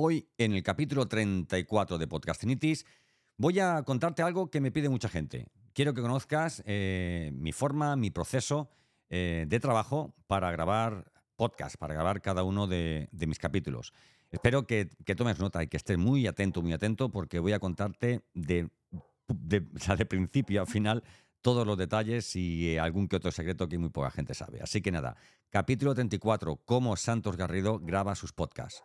Hoy, en el capítulo 34 de Podcastinitis, voy a contarte algo que me pide mucha gente. Quiero que conozcas eh, mi forma, mi proceso eh, de trabajo para grabar podcast, para grabar cada uno de, mis capítulos. Espero que, tomes nota y que estés muy atento, muy atento, porque voy a contarte de, principio a final todos los detalles y algún que otro secreto que muy poca gente sabe. Así que nada, capítulo 34, cómo Santos Garrido graba sus podcasts.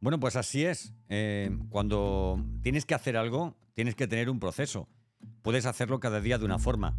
Bueno, pues así es. Eh, cuando tienes que hacer algo, tienes que tener un proceso. Puedes hacerlo cada día de una forma,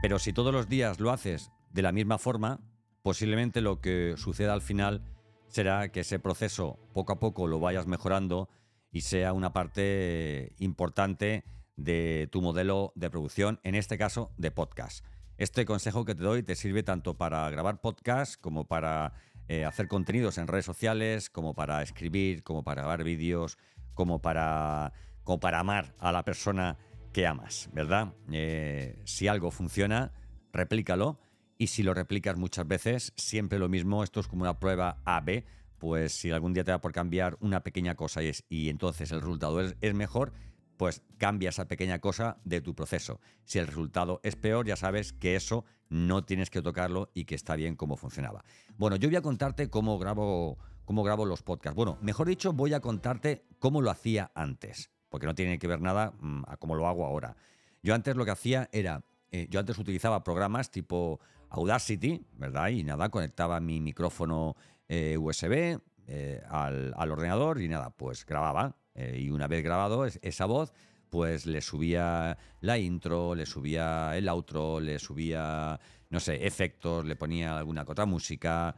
pero si todos los días lo haces de la misma forma, posiblemente lo que suceda al final será que ese proceso poco a poco lo vayas mejorando y sea una parte importante de tu modelo de producción, en este caso de podcast. Este consejo que te doy te sirve tanto para grabar podcast como para eh, hacer contenidos en redes sociales, como para escribir, como para grabar vídeos, como para, como para amar a la persona que amas, ¿verdad? Eh, si algo funciona, replícalo. Y si lo replicas muchas veces, siempre lo mismo, esto es como una prueba A-B, pues si algún día te da por cambiar una pequeña cosa y, es, y entonces el resultado es, es mejor, pues cambia esa pequeña cosa de tu proceso. Si el resultado es peor, ya sabes que eso no tienes que tocarlo y que está bien como funcionaba. Bueno, yo voy a contarte cómo grabo, cómo grabo los podcasts. Bueno, mejor dicho, voy a contarte cómo lo hacía antes, porque no tiene que ver nada mm, a cómo lo hago ahora. Yo antes lo que hacía era, eh, yo antes utilizaba programas tipo Audacity, ¿verdad? Y nada, conectaba mi micrófono eh, USB eh, al, al ordenador y nada, pues grababa eh, y una vez grabado esa voz, pues le subía la intro, le subía el outro, le subía, no sé, efectos, le ponía alguna otra música.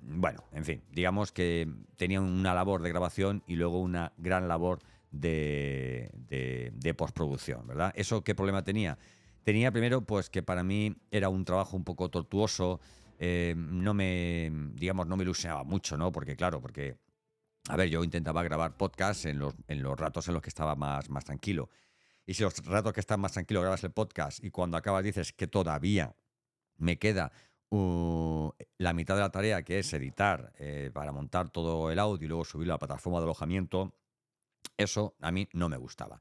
Bueno, en fin, digamos que tenía una labor de grabación y luego una gran labor de, de, postproducción, ¿verdad? ¿Eso qué problema tenía? Tenía primero, pues que para mí era un trabajo un poco tortuoso, eh, no me, digamos, no me ilusionaba mucho, ¿no? Porque claro, porque a ver, yo intentaba grabar podcast en los, en los ratos en los que estaba más, más tranquilo. Y si los ratos que estás más tranquilo grabas el podcast y cuando acabas dices que todavía me queda uh, la mitad de la tarea que es editar eh, para montar todo el audio y luego subirlo a la plataforma de alojamiento, eso a mí no me gustaba.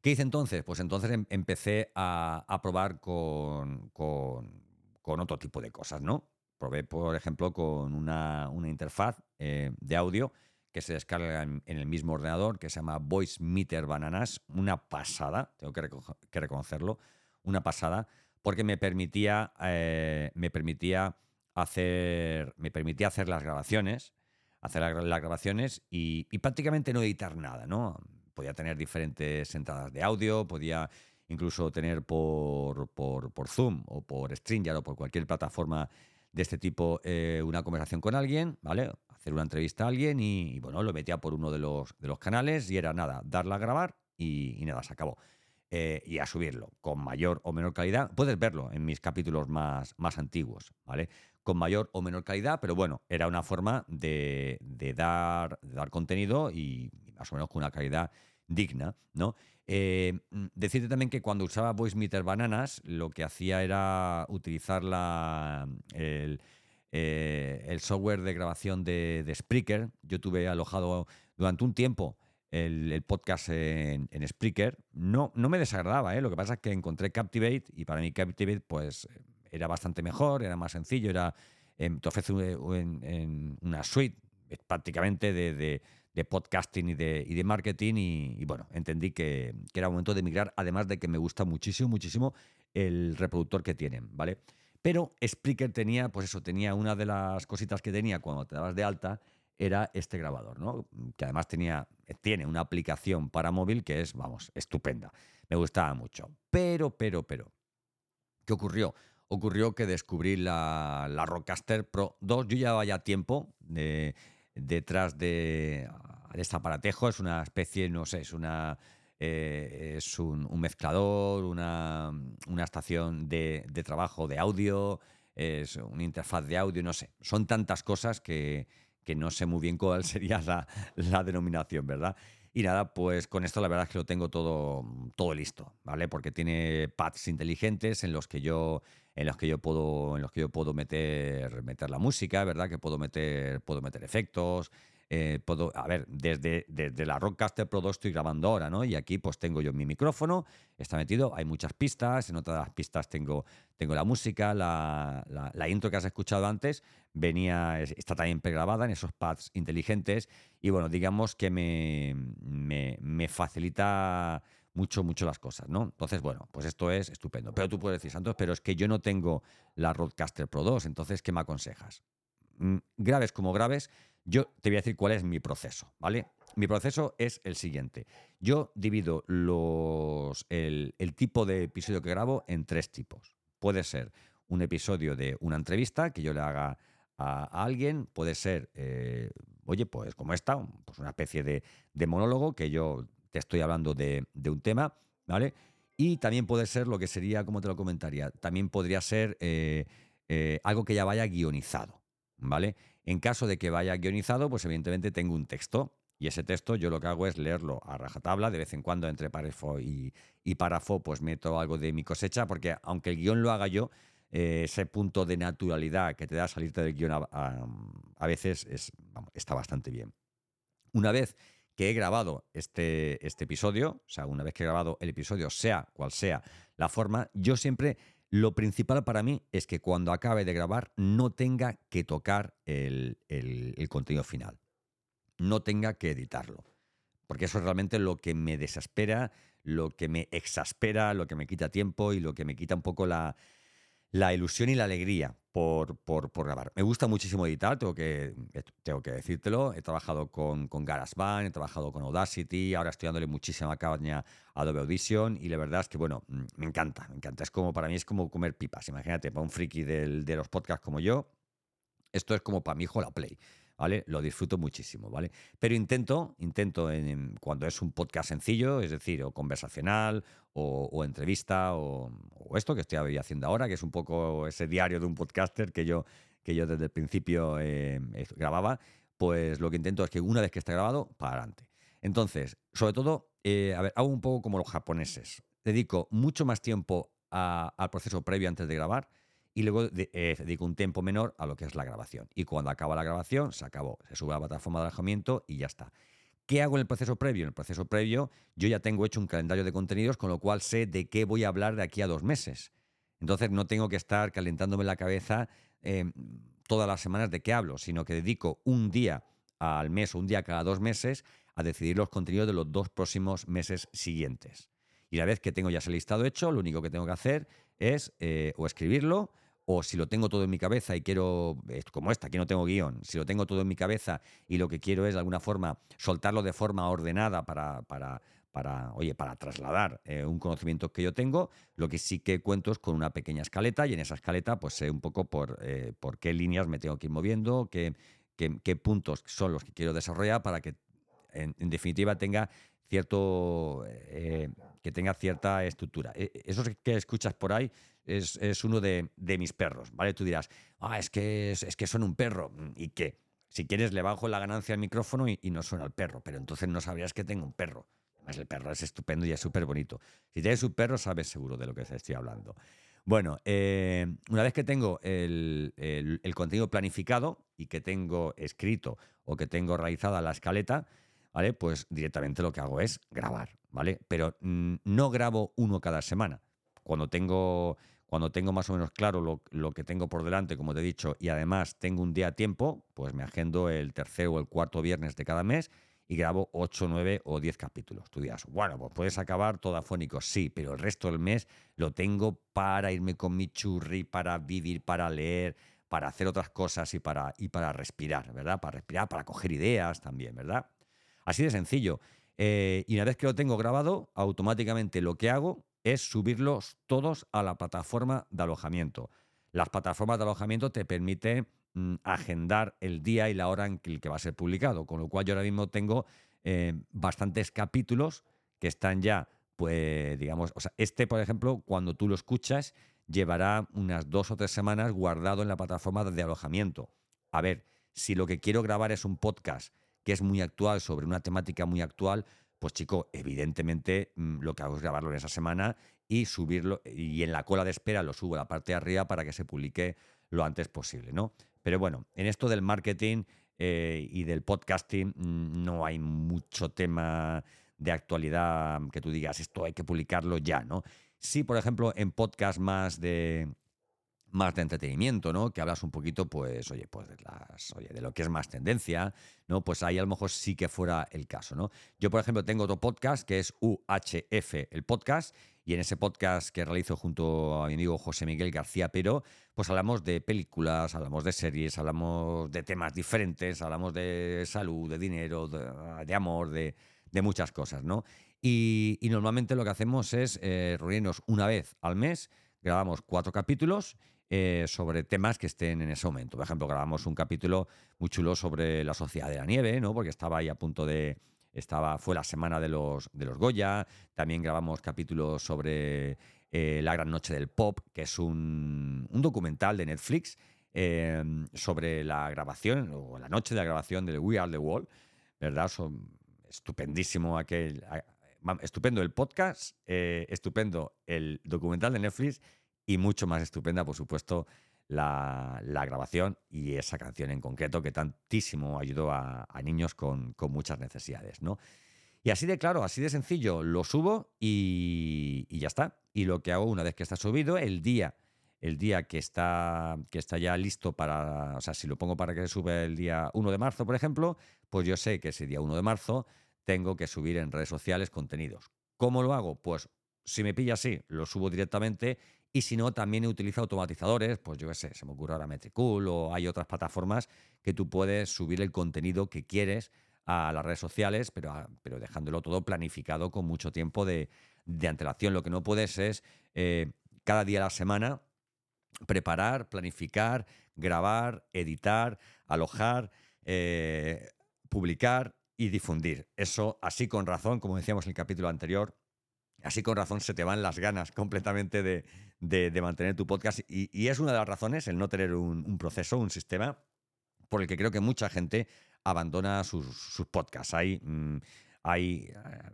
¿Qué hice entonces? Pues entonces em, empecé a, probar con, con, otro tipo de cosas, ¿no? Probé, por ejemplo, con una, interfaz eh, de audio que se descarga en, el mismo ordenador, que se llama Voice Meter Bananas, una pasada, tengo que, reconocerlo, una pasada, porque me permitía, eh, me permitía hacer, me permitía hacer las grabaciones, hacer las grabaciones y, prácticamente no editar nada, ¿no? Podía tener diferentes entradas de audio, podía incluso tener por, por, por Zoom o por Stringer o por cualquier plataforma de este tipo eh, una conversación con alguien, ¿vale? Hacer una entrevista a alguien y, bueno, lo metía por uno de los, de los canales y era nada, darla a grabar y, nada, se acabó. Eh, y a subirlo con mayor o menor calidad. Puedes verlo en mis capítulos más, más antiguos, ¿vale? Con mayor o menor calidad, pero bueno, era una forma de, dar, de dar contenido y más o menos con una calidad digna, ¿no? Eh, decirte también que cuando usaba Voice Meter Bananas, lo que hacía era utilizar la, el, eh, software de grabación de, Spreaker. Yo tuve alojado durante un tiempo el, podcast en, Spreaker. No, no me desagradaba, ¿eh? lo que pasa es que encontré Captivate y para mí Captivate pues era bastante mejor, era más sencillo, era, te ofrece una suite prácticamente de de podcasting y de, y de marketing y, bueno, entendí que, era momento de emigrar, además de que me gusta muchísimo, muchísimo el reproductor que tienen, ¿vale? Pero Spreaker tenía, pues eso, tenía una de las cositas que tenía cuando te dabas de alta, era este grabador, ¿no? Que además tenía, tiene una aplicación para móvil que es, vamos, estupenda. Me gustaba mucho. Pero, pero, pero, ¿qué ocurrió? Ocurrió que descubrí la, la Rockcaster Pro 2. Yo llevaba ya tiempo detrás de, este aparatejo. Es una especie, no sé, es una... Eh, es un, mezclador, una, una estación de, de, trabajo de audio, es una interfaz de audio, no sé. Son tantas cosas que, que no sé muy bien cuál sería la, denominación, ¿verdad? Y nada, pues con esto la verdad es que lo tengo todo, todo listo, ¿vale? Porque tiene pads inteligentes en los que yo, en los que yo puedo, en los que yo puedo meter, meter la música, ¿verdad? Que puedo meter, puedo meter efectos, eh, puedo, a ver, desde, desde la Rockcaster Pro 2 estoy grabando ahora, ¿no? Y aquí pues tengo yo mi micrófono, está metido, hay muchas pistas, en otras pistas tengo, tengo la música, la, la, intro que has escuchado antes venía, está también pregrabada en esos pads inteligentes y bueno, digamos que me, me, me facilita mucho, mucho las cosas, ¿no? Entonces, bueno, pues esto es estupendo. Pero tú puedes decir, Santos, pero es que yo no tengo la Roadcaster Pro 2, entonces, ¿qué me aconsejas? Mm, graves como graves, yo te voy a decir cuál es mi proceso, ¿vale? Mi proceso es el siguiente. Yo divido los, el, tipo de episodio que grabo en tres tipos. Puede ser un episodio de una entrevista que yo le haga a, alguien, puede ser, eh, oye, pues como esta, pues una especie de, monólogo que yo te estoy hablando de, un tema, ¿vale? Y también puede ser lo que sería, como te lo comentaría, también podría ser eh, eh, algo que ya vaya guionizado, ¿vale? En caso de que vaya guionizado, pues evidentemente tengo un texto. Y ese texto yo lo que hago es leerlo a rajatabla, de vez en cuando entre párrafo y, párrafo pues meto algo de mi cosecha, porque aunque el guion lo haga yo, eh, ese punto de naturalidad que te da salirte del guion a, veces está bastante bien. Una vez que he grabado este, este episodio, o sea, una vez que he grabado el episodio, sea cual sea la forma, yo siempre lo principal para mí es que cuando acabe de grabar no tenga que tocar el, contenido final, no tenga que editarlo, porque eso es realmente lo que me desespera, lo que me exaspera, lo que me quita tiempo y lo que me quita un poco la, la ilusión y la alegría por, por, grabar. Me gusta muchísimo editar, tengo que, tengo que decírtelo. He trabajado con, con GarageBand, he trabajado con Audacity, ahora estoy dándole muchísima caña a Adobe Audition y la verdad es que, bueno, mm, me encanta, me encanta. Es como, para mí es como comer pipas. Imagínate, para un friki del, de los podcasts como yo, esto es como para mi hijo la Play. Lo disfruto muchísimo, ¿vale? Pero intento, intento en, cuando es un podcast sencillo, es decir, o conversacional, o, entrevista, o, esto que estoy haciendo ahora, que es un poco ese diario de un podcaster que yo, que yo desde el principio eh, grababa, pues lo que intento es que una vez que está grabado, para adelante. Entonces, sobre todo, eh, a ver, hago un poco como los japoneses. Dedico mucho más tiempo al proceso previo antes de grabar y luego eh, dedico un tiempo menor a lo que es la grabación. Y cuando acaba la grabación, se acabó, se sube a la plataforma de alojamiento y ya está. ¿Qué hago en el proceso previo? En el proceso previo yo ya tengo hecho un calendario de contenidos, con lo cual sé de qué voy a hablar de aquí a dos meses. Entonces no tengo que estar calentándome la cabeza em, todas las semanas de qué hablo, sino que dedico un día al mes o un día cada dos meses a decidir los contenidos de los dos próximos meses siguientes. Y una vez que tengo ya ese listado hecho, lo único que tengo que hacer es eh, o escribirlo o si lo tengo todo en mi cabeza y quiero, como esta, aquí no tengo guion, si lo tengo todo en mi cabeza y lo que quiero es de alguna forma soltarlo de forma ordenada para, para, para, oye, para trasladar eh, un conocimiento que yo tengo, lo que sí que cuento es con una pequeña escaleta y en esa escaleta pues sé un poco por, eh, por qué líneas me tengo que ir moviendo, qué, qué, puntos son los que quiero desarrollar para que en, definitiva tenga cierto eh, que tenga cierta estructura. E, eso que escuchas por ahí es, uno de, mis perros, ¿vale? Tú dirás, ah, es que, es, que son un perro. Mm, ¿Y qué? Si quieres, le bajo la ganancia al micrófono y, no suena el perro, pero entonces no sabrías que tengo un perro. Además, el perro es estupendo y es súper bonito. Si tienes un perro, sabes seguro de lo que estoy hablando. Bueno, eh, una vez que tengo el, contenido planificado y que tengo escrito o que tengo realizada la escaleta, ¿vale? Pues directamente lo que hago es grabar, ¿vale? Pero mm, no grabo uno cada semana. Cuando tengo cuando tengo más o menos claro lo, que tengo por delante, como te he dicho, y además tengo un día a tiempo, pues me agendo el tercer o el cuarto viernes de cada mes y grabo 8, 9 o 10 capítulos. Tú dirás, bueno, pues puedes acabar todo afónico, sí, pero el resto del mes lo tengo para irme con mi churri, para vivir, para leer, para hacer otras cosas y para, y para respirar, ¿verdad? Para respirar, para coger ideas también, ¿verdad? Así de sencillo. Eh, y una vez que lo tengo grabado, automáticamente lo que hago es subirlos todos a la plataforma de alojamiento. Las plataformas de alojamiento te permiten mm, agendar el día y la hora en que, va a ser publicado, con lo cual yo ahora mismo tengo eh, bastantes capítulos que están ya, pues digamos, este por ejemplo, cuando tú lo escuchas, llevará unas dos o tres semanas guardado en la plataforma de alojamiento. A ver, si lo que quiero grabar es un podcast que es muy actual sobre una temática muy actual, pues chico, evidentemente mm, lo que hago es grabarlo en esa semana y subirlo y en la cola de espera lo subo a la parte de arriba para que se publique lo antes posible, ¿no? Pero bueno, en esto del marketing eh, y del podcasting mm, no hay mucho tema de actualidad que tú digas esto hay que publicarlo ya, ¿no? Sí, por ejemplo, en podcast más de más de entretenimiento, ¿no? Que hablas un poquito, pues, oye, pues de las, oye, de lo que es más tendencia, ¿no? Pues ahí a lo mejor sí que fuera el caso, ¿no? Yo, por ejemplo, tengo otro podcast que es UHF, el podcast, y en ese podcast que realizo junto a mi amigo José Miguel García Pero, pues hablamos de películas, hablamos de series, hablamos de temas diferentes, hablamos de salud, de dinero, de, amor, de, muchas cosas, ¿no? Y, normalmente lo que hacemos es eh, reunirnos una vez al mes, grabamos cuatro capítulos eh, sobre temas que estén en ese momento. Por ejemplo, grabamos un capítulo muy chulo sobre la sociedad de la nieve, ¿no? Porque estaba ahí a punto de. Estaba, fue la semana de los, de los Goya. También grabamos capítulos sobre eh, La Gran Noche del Pop, que es un, documental de Netflix eh, sobre la grabación, o la noche de la grabación de We Are the Wall. ¿Verdad? Son estupendísimo aquel. Estupendo el podcast, estupendo el documental de Netflix y mucho más estupenda, por supuesto, la, grabación y esa canción en concreto que tantísimo ayudó a, niños con, muchas necesidades, ¿no? Y así de claro, así de sencillo, lo subo y, ya está. Y lo que hago una vez que está subido, el día, el día que está, que está ya listo para, o sea, si lo pongo para que se sube el día 1 de marzo, por ejemplo, pues yo sé que ese día 1 de marzo tengo que subir en redes sociales contenidos. ¿Cómo lo hago? Pues si me pilla así, lo subo directamente y si no, también utiliza automatizadores, pues yo qué sé, se me ocurre ahora Metricool o hay otras plataformas que tú puedes subir el contenido que quieres a las redes sociales, pero, pero dejándolo todo planificado con mucho tiempo de, antelación. Lo que no puedes es eh, cada día a la semana preparar, planificar, grabar, editar, alojar, eh, publicar y difundir. Eso, así con razón, como decíamos en el capítulo anterior, Así con razón se te van las ganas completamente de, mantener tu podcast. Y, es una de las razones el no tener un, proceso, un sistema, por el que creo que mucha gente abandona sus, podcasts. Hay, mm, hay eh,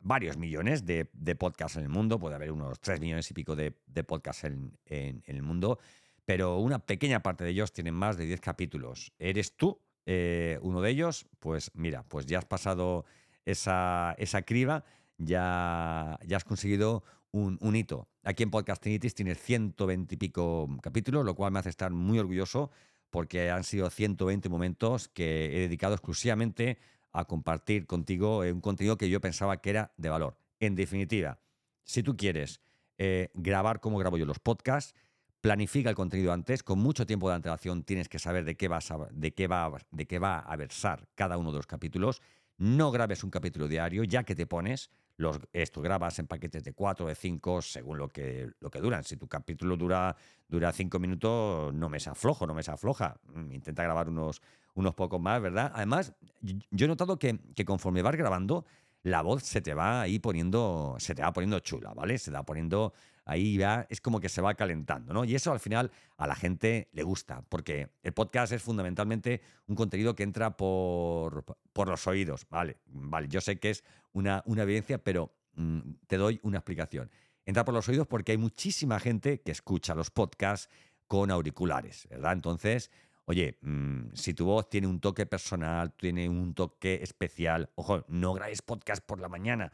varios millones de, podcasts en el mundo, puede haber unos 3 millones y pico de, podcasts en, el mundo, pero una pequeña parte de ellos tienen más de 10 capítulos. ¿Eres tú eh, uno de ellos? Pues mira, pues ya has pasado esa, esa criba ya, ya has conseguido un, hito. Aquí en Podcastinitis tienes 120 y pico capítulos, lo cual me hace estar muy orgulloso porque han sido 120 momentos que he dedicado exclusivamente a compartir contigo un contenido que yo pensaba que era de valor. En definitiva, si tú quieres eh, grabar como grabo yo los podcasts, planifica el contenido antes, con mucho tiempo de antelación tienes que saber de qué, vas de qué, va, de qué va a versar cada uno de los capítulos. No grabes un capítulo diario, ya que te pones, los, esto grabas en paquetes de cuatro, de cinco, según lo que, lo que duran. Si tu capítulo dura, dura cinco minutos, no me aflojo, no me afloja. Mm, intenta grabar unos, unos pocos más, ¿verdad? Además, yo he notado que, que conforme vas grabando, la voz se te va ahí poniendo, se te va poniendo chula, ¿vale? Se te va poniendo ahí ya, es como que se va calentando, ¿no? Y eso al final a la gente le gusta, porque el podcast es fundamentalmente un contenido que entra por, por los oídos, ¿vale? Vale, yo sé que es una, evidencia, pero mm, te doy una explicación. Entra por los oídos porque hay muchísima gente que escucha los podcasts con auriculares, ¿verdad? Entonces, oye, mm, si tu voz tiene un toque personal, tiene un toque especial, ojo, no grabes podcast por la mañana.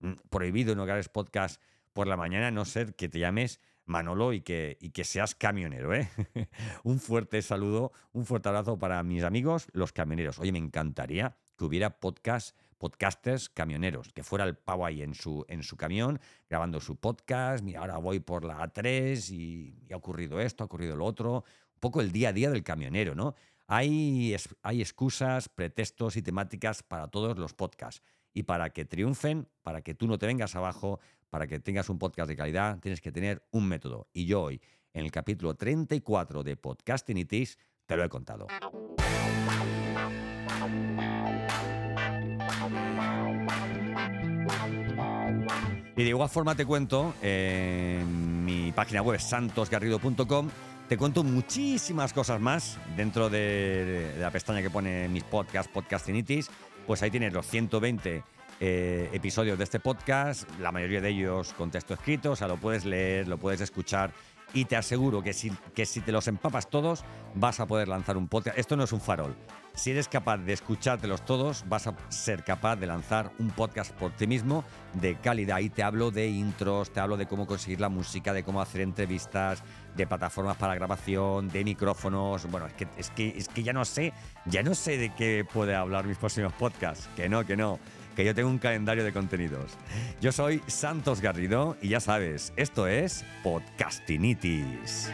Mm, prohibido no grabes podcast por la mañana, no ser que te llames Manolo, y que, y que seas camionero. ¿eh? un fuerte saludo, un fuerte abrazo para mis amigos, los camioneros. Oye, me encantaría que hubiera podcast, podcasters camioneros, que fuera el pavo ahí en su, en su camión, grabando su podcast, mira, ahora voy por la A3 y, y ha ocurrido esto, ha ocurrido lo otro, un poco el día a día del camionero, ¿no? Hay, hay excusas, pretextos y temáticas para todos los podcasts. Y para que triunfen, para que tú no te vengas abajo, para que tengas un podcast de calidad, tienes que tener un método. Y yo hoy, en el capítulo 34 de Podcasting Itis, te lo he contado. Y de igual forma te cuento en mi página web santosgarrido.com te cuento muchísimas cosas más dentro de, la pestaña que pone mis podcasts, Podcastinitis. Pues ahí tienes los 120 eh, episodios de este podcast, la mayoría de ellos con texto escrito, o sea, lo puedes leer, lo puedes escuchar y te aseguro que si, que si te los empapas todos, vas a poder lanzar un podcast. Esto no es un farol. Si eres capaz de escuchártelos todos, vas a ser capaz de lanzar un podcast por ti mismo de calidad. Y te hablo de intros, te hablo de cómo conseguir la música, de cómo hacer entrevistas, de plataformas para grabación, de micrófonos. Bueno, es que, es que, es que ya no sé, ya no sé de qué puede hablar mis próximos podcasts. Que no, que no que yo tengo un calendario de contenidos. Yo soy Santos Garrido y ya sabes, esto es Podcastinitis.